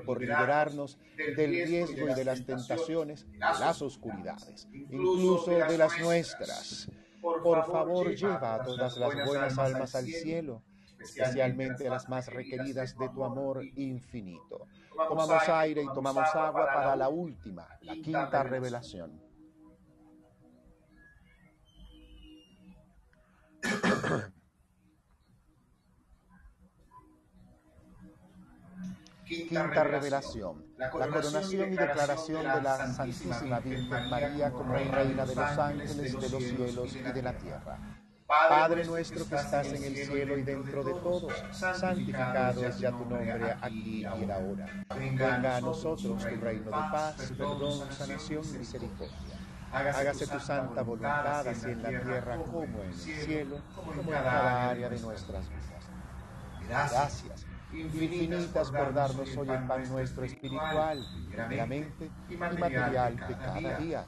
por liberarnos del riesgo y de las tentaciones, de las oscuridades, incluso de las nuestras. Por favor, lleva a todas las buenas almas al cielo, especialmente a las más requeridas de tu amor infinito. Tomamos aire y tomamos agua para la última, la quinta revelación. Quinta revelación. La coronación y declaración de la Santísima Virgen María como Reina de los ángeles, de los cielos y de la tierra. Padre nuestro que estás en el cielo y dentro de todos, santificado es ya tu nombre aquí y ahora. Venga a nosotros tu reino de paz, perdón, sanación y misericordia. Hágase tu santa voluntad, así en la tierra como en el cielo, como en cada área de nuestras vidas. Gracias infinitas por darnos hoy el pan nuestro espiritual, primeramente, y material de cada día.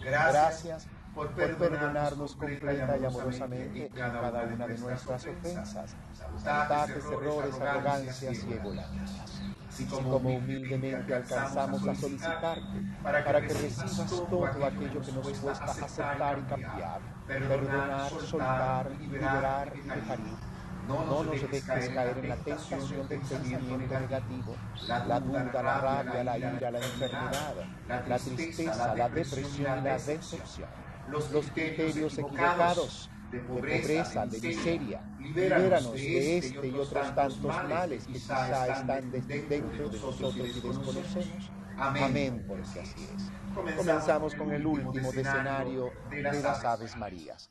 Gracias por perdonarnos completa y amorosamente en cada una de nuestras ofensas, ataques, errores, arrogancias y egoístas. Así como humildemente alcanzamos a solicitarte para que recibas todo aquello que nos cuesta aceptar y cambiar, perdonar, soltar, liberar y dejar ir no nos dejes caer en la tentación del pensamiento negativo, la duda, la rabia, la ira, la enfermedad, la tristeza, la depresión y la decepción. Los criterios equivocados de pobreza, de miseria. Libéranos de este y otros tantos males que quizá están dentro de nosotros y desconocemos. Amén, porque así es. Comenzamos con el último escenario de las Aves Marías.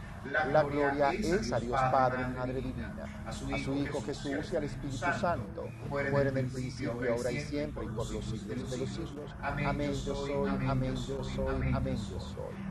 La gloria es a Dios Padre, Madre Divina, a su Hijo Jesús y al Espíritu Santo, muere en el principio, ahora y siempre, y por los siglos de los siglos. Amén, yo soy, amén, yo soy, amén, yo soy.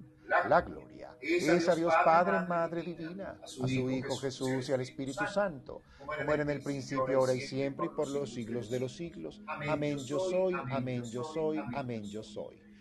La gloria es a Dios Padre, Madre Divina, a su Hijo Jesús y al Espíritu Santo, como era en el principio, ahora y siempre, y por los siglos de los siglos. Amén yo soy, amén yo soy, amén yo soy.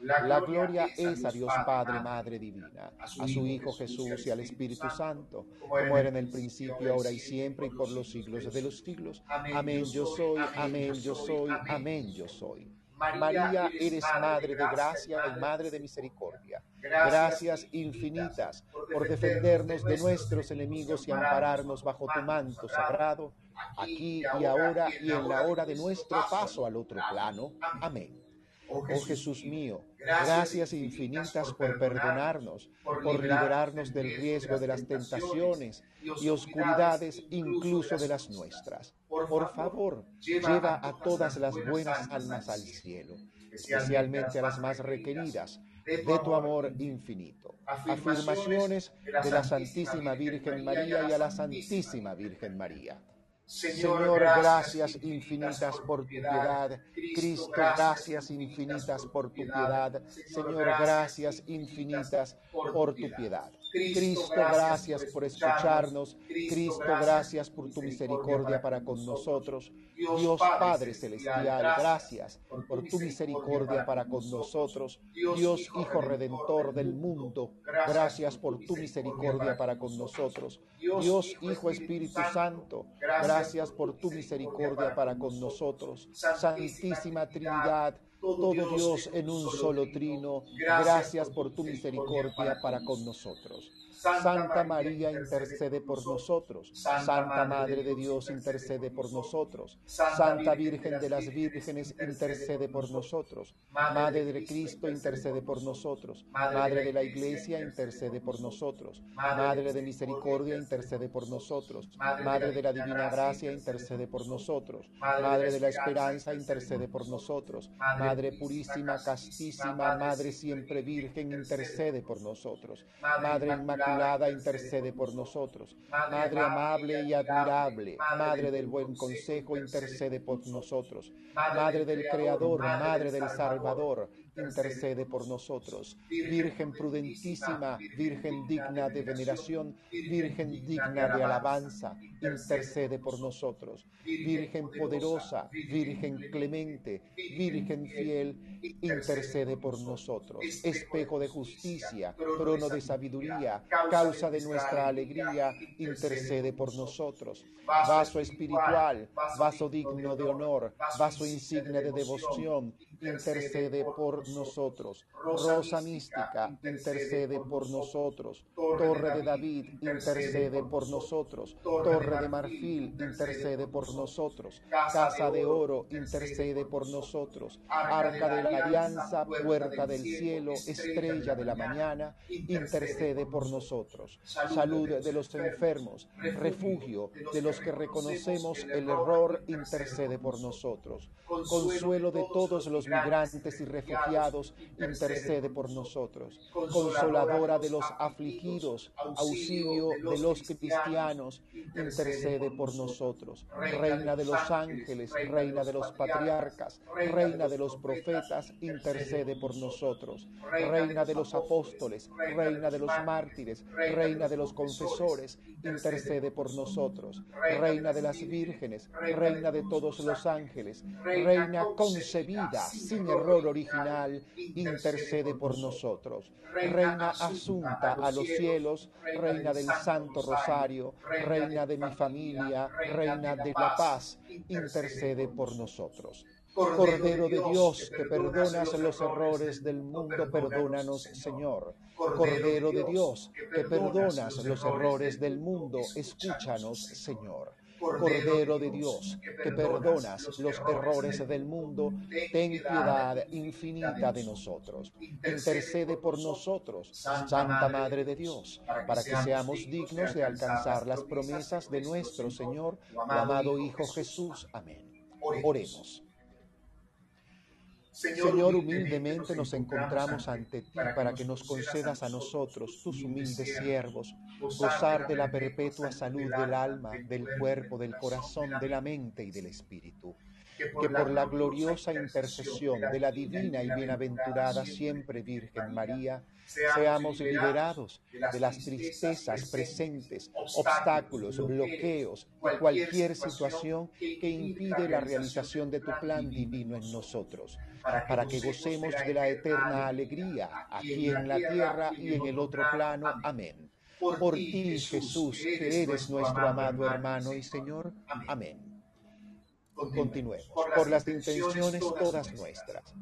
La gloria es a Dios Padre, Madre Divina, a su Hijo Jesús y al Espíritu Santo, como era en el principio, ahora y siempre, y por los siglos de los siglos. Amén, yo soy, amén, yo soy, amén, yo soy. María, eres Madre de gracia y Madre de misericordia. Gracias infinitas por defendernos de nuestros enemigos y ampararnos bajo tu manto sagrado, aquí y ahora y en la hora de nuestro paso al otro plano. Amén. Oh, oh Jesús mío, gracias infinitas por perdonarnos, por liberarnos del riesgo de las tentaciones y oscuridades, incluso de las nuestras. Por favor, lleva a todas las buenas almas al cielo, especialmente a las más requeridas de tu amor infinito. Afirmaciones de la Santísima Virgen María y a la Santísima Virgen María. Señor, gracias infinitas por tu piedad. Cristo, gracias infinitas por tu piedad. Señor, gracias infinitas por tu piedad. Cristo, gracias por escucharnos. Cristo, gracias por tu misericordia para con nosotros. Dios Padre Celestial, gracias por tu misericordia para con nosotros. Dios Hijo Redentor del mundo, gracias por tu misericordia para con nosotros. Dios Hijo Espíritu Santo, gracias por tu misericordia para con nosotros. Santísima Trinidad, todo Dios en un solo trino, gracias por tu misericordia para con nosotros. Santa María intercede por nosotros. Santa Madre de Dios intercede por nosotros. Santa Virgen de las Vírgenes intercede por nosotros. Madre de Cristo intercede por nosotros. Madre de la Iglesia intercede por nosotros. Madre de Misericordia intercede por nosotros. Madre de la Divina Gracia intercede por nosotros. Madre de la Esperanza intercede por nosotros. Madre Purísima, Castísima, Madre Siempre Virgen intercede por nosotros. Madre Inmaculada intercede por nosotros. Madre amable y admirable, Madre del buen consejo, intercede por nosotros. Madre del Creador, Madre del Salvador, intercede por nosotros. Virgen prudentísima, Virgen digna de veneración, Virgen digna de alabanza, intercede por nosotros. Virgen poderosa, Virgen clemente, Virgen fiel, intercede por nosotros. Espejo de justicia, trono de sabiduría, causa de nuestra alegría, intercede por nosotros. Vaso espiritual, vaso digno de honor, vaso insigne de devoción, intercede por nosotros. Rosa mística, intercede por nosotros. Torre de David, intercede por nosotros. Torre de marfil, intercede por nosotros. Casa de oro, intercede por nosotros. Arca de la alianza, puerta del cielo, estrella de la mañana, intercede por nosotros. Salud de los enfermos, refugio de los que reconocemos el error, intercede por nosotros. Consuelo de todos los migrantes y refugiados, intercede por nosotros. Consoladora de los afligidos, auxilio de los cristianos, intercede por nosotros. Reina de los ángeles, reina de los patriarcas, reina de los profetas, intercede por nosotros. Reina de los apóstoles, reina de los mártires, reina de los confesores, intercede por nosotros. Reina de las vírgenes, reina de todos los ángeles, reina concebida sin error original, intercede por nosotros. Reina asunta a los cielos, reina del Santo Rosario, reina de mi familia, reina de la paz, intercede por nosotros. Cordero de Dios, que perdonas los errores del mundo, perdónanos, Señor. Cordero de Dios, que perdonas los errores del mundo, escúchanos, Señor. Cordero de Dios, que perdonas los errores del mundo, ten piedad infinita de nosotros. Intercede por nosotros, Santa Madre de Dios, para que seamos dignos de alcanzar las promesas de nuestro Señor, amado Hijo Jesús. Amén. Oremos. Señor, humildemente nos encontramos ante ti para que nos concedas a nosotros, tus humildes siervos, gozar de la perpetua salud del alma, del cuerpo, del corazón, de la mente y del espíritu. Que por la gloriosa intercesión de la divina y bienaventurada siempre Virgen María, seamos liberados de las tristezas presentes, obstáculos, bloqueos cualquier situación que impide la realización de tu plan divino en nosotros para que gocemos de la eterna alegría aquí en la tierra y en el otro plano. Amén. Por ti, Jesús, que eres nuestro amado hermano y Señor. Amén. Continuemos. Por las intenciones todas nuestras.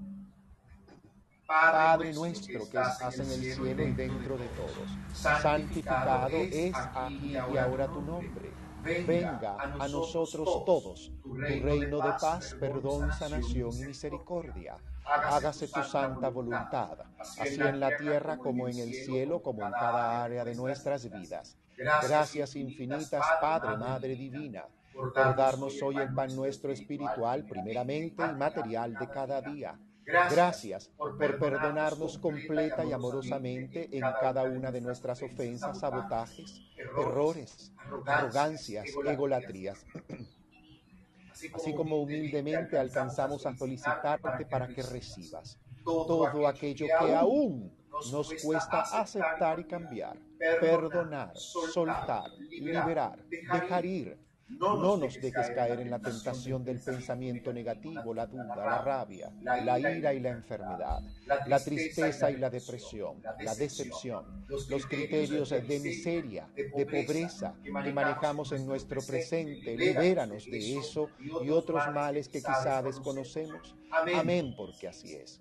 Padre nuestro que estás en el cielo y dentro de todos, santificado es aquí y ahora tu nombre. venga a nosotros todos tu reino de paz, perdón, sanación y misericordia. Hágase tu santa voluntad, así en la tierra como en el cielo, como en cada área de nuestras vidas. Gracias infinitas, Padre, Madre Divina, por darnos hoy el pan nuestro espiritual, primeramente y material de cada día Gracias por perdonarnos completa y amorosamente en cada una de nuestras ofensas, sabotajes, errores, arrogancias, egolatrías. Así como humildemente alcanzamos a solicitarte para que recibas todo aquello que aún nos cuesta aceptar y cambiar. perdonar, soltar, liberar, dejar ir, no nos dejes caer en la tentación del pensamiento negativo, la duda, la rabia, la ira y la enfermedad, la tristeza y la depresión, la decepción, los criterios de miseria, de pobreza que manejamos en nuestro presente. Libéranos de eso y otros males que quizá desconocemos. Amén, porque así es.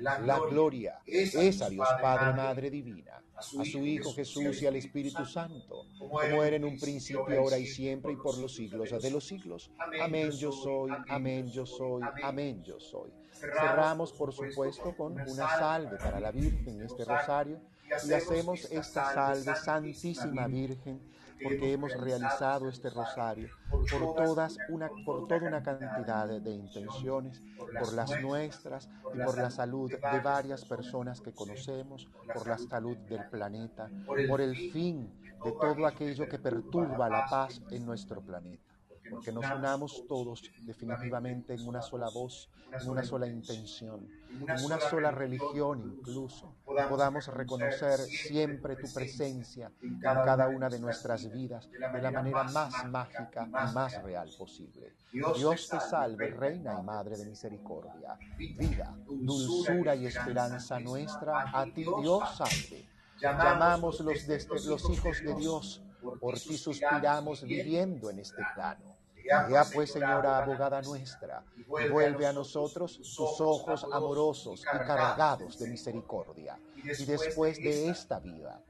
La gloria es a Dios Padre, Madre Divina, a su Hijo Jesús y al Espíritu Santo, como era en un principio, ahora y siempre, y por los siglos de los siglos. Amén yo soy, amén yo soy, amén yo soy. Cerramos, por supuesto, con una salve para la Virgen, este rosario, y hacemos esta salve, Santísima Virgen, porque hemos realizado este rosario por, todas una, por toda una cantidad de intenciones, por las nuestras y por la salud de varias personas que conocemos, por la salud del planeta, por el fin de todo aquello que perturba la paz en nuestro planeta porque nos unamos todos definitivamente en una sola voz, en una sola intención, en una sola religión incluso, podamos reconocer siempre tu presencia en cada una de nuestras vidas de la manera más mágica y más real posible. Dios te salve, Reina y Madre de Misericordia, vida, dulzura y esperanza nuestra, a ti Dios salve. Llamamos los, los hijos de Dios, por ti suspiramos viviendo en este plano. Ya pues, Señora abogada nuestra, vuelve a nosotros tus ojos amorosos y cargados de misericordia. Y después de esta vida,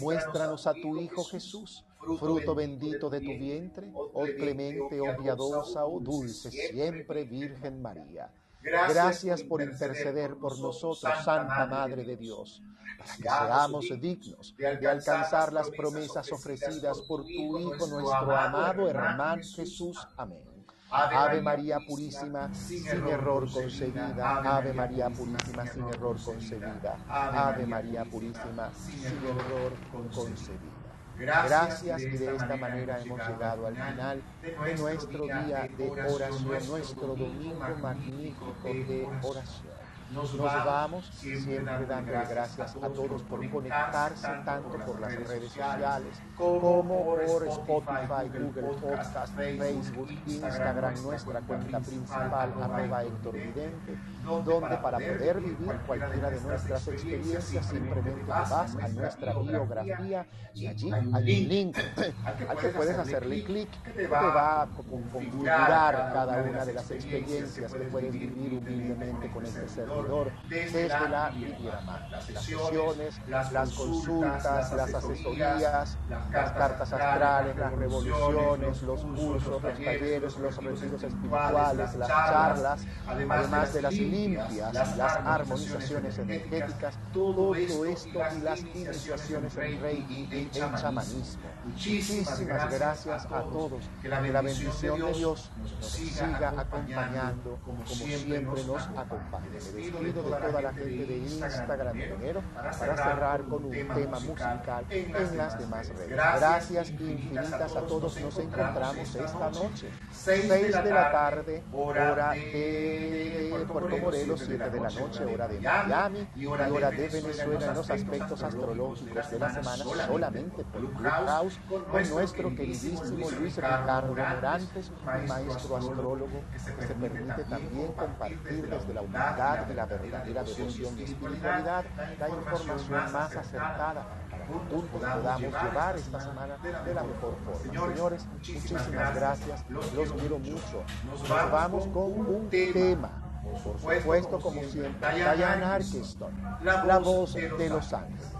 muéstranos a tu Hijo Jesús, fruto bendito de tu vientre, oh clemente, oh piadosa, oh dulce, siempre Virgen María. Gracias por interceder por nosotros, Santa Madre de Dios para que seamos dignos de alcanzar las promesas ofrecidas por tu Hijo, nuestro amado hermano Jesús. Amén. Ave María Purísima, sin error concebida. Ave María Purísima, sin error concebida. Ave María Purísima, sin error concebida. Gracias y de esta manera hemos llegado al final de nuestro día de oración, nuestro domingo magnífico de oración. Nos vamos. siempre dando gracias a todos por conectarse tanto por las redes sociales como por Spotify, Google Podcast, Facebook, Instagram, nuestra cuenta principal, arroba Héctor Vidente, donde para poder vivir cualquiera de nuestras experiencias simplemente vas a nuestra biografía y allí hay un link. al que puedes hacerle clic que te va a configurar cada una de las experiencias que puedes vivir humildemente con este servidor desde la Riviera Las sesiones, las consultas, las asesorías, las cartas astrales, las revoluciones, los cursos, los talleres, los retiros espirituales, las charlas, además de las limpias, las armonizaciones energéticas, todo esto y las iniciaciones en Reiki y en chamanismo. Muchísimas gracias a todos. Que la bendición de Dios nos siga acompañando como siempre nos acompaña de toda la gente de Instagram de enero para cerrar con un tema musical en las demás redes. Gracias infinitas a todos. Nos encontramos esta noche, 6 de la tarde, hora de Puerto Morelos, 7 de la noche, hora de Miami y hora de Venezuela en los aspectos astrológicos de la semana solamente por Clubhouse con nuestro queridísimo Luis Ricardo Morantes, un maestro astrólogo que se permite también compartir desde la humildad y la verdadera devoción y espiritualidad la información más acertada para que juntos podamos llevar esta semana de la mejor forma. Señores, muchísimas gracias, los quiero mucho. Nos vamos con un tema. Por supuesto, como siempre, Diane Arkerston, la voz de los ángeles.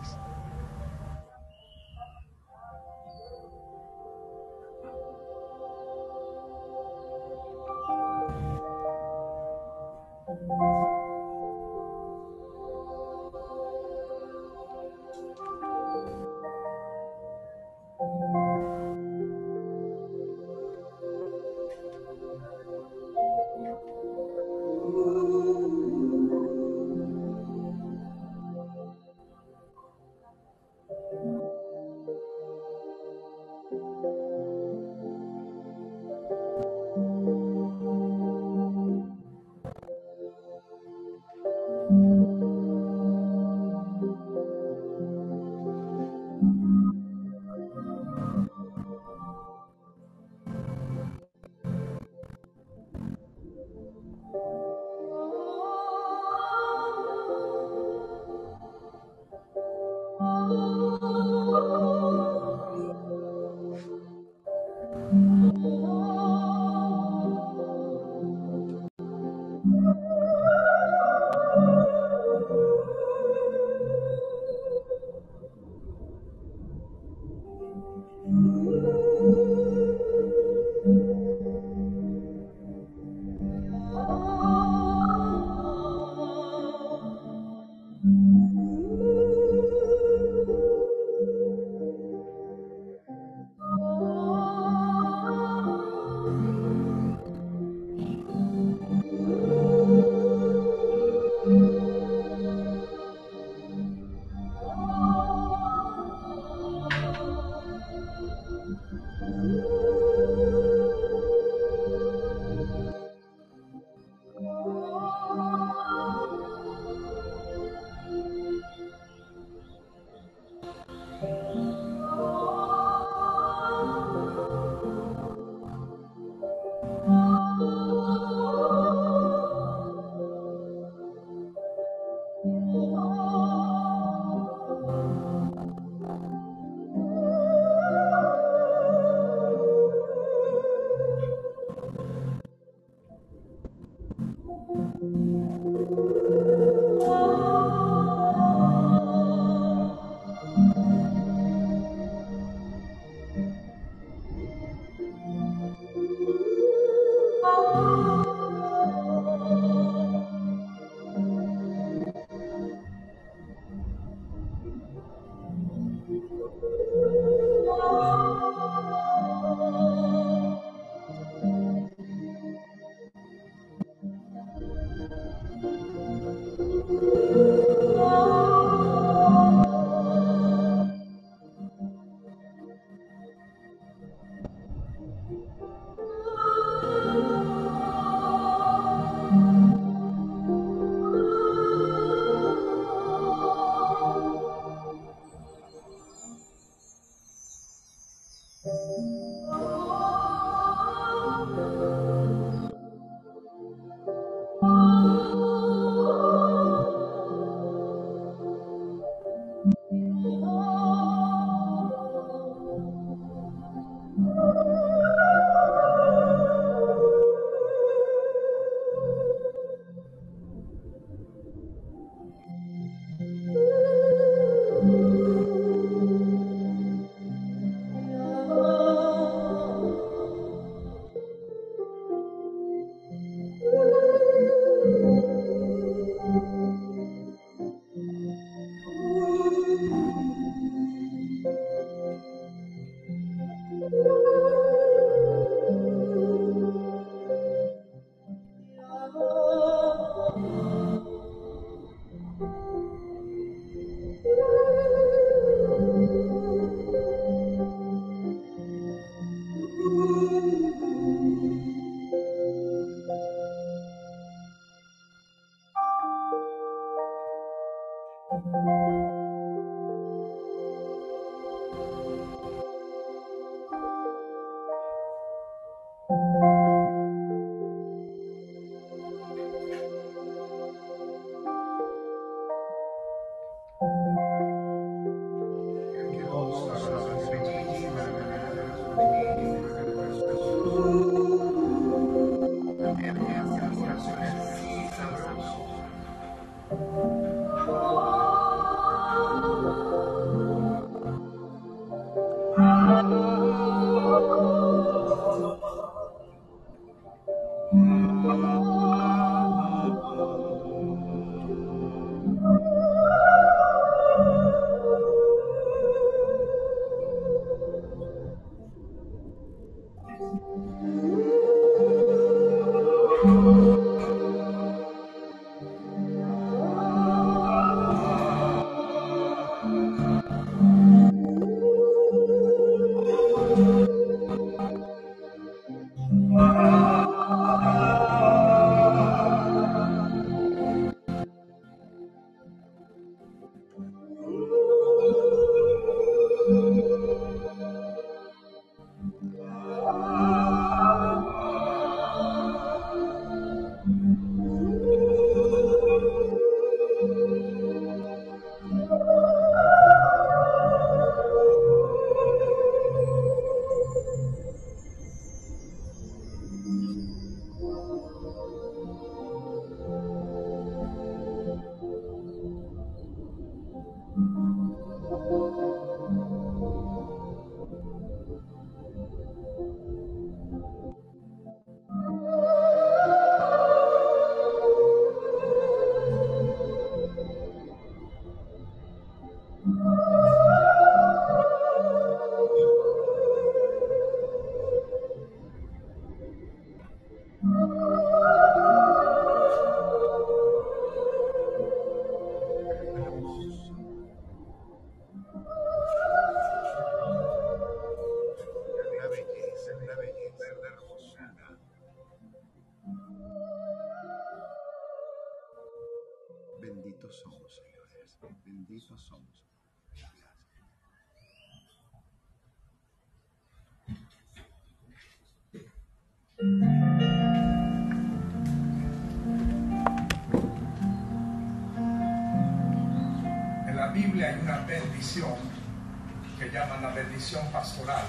Que llaman la bendición pastoral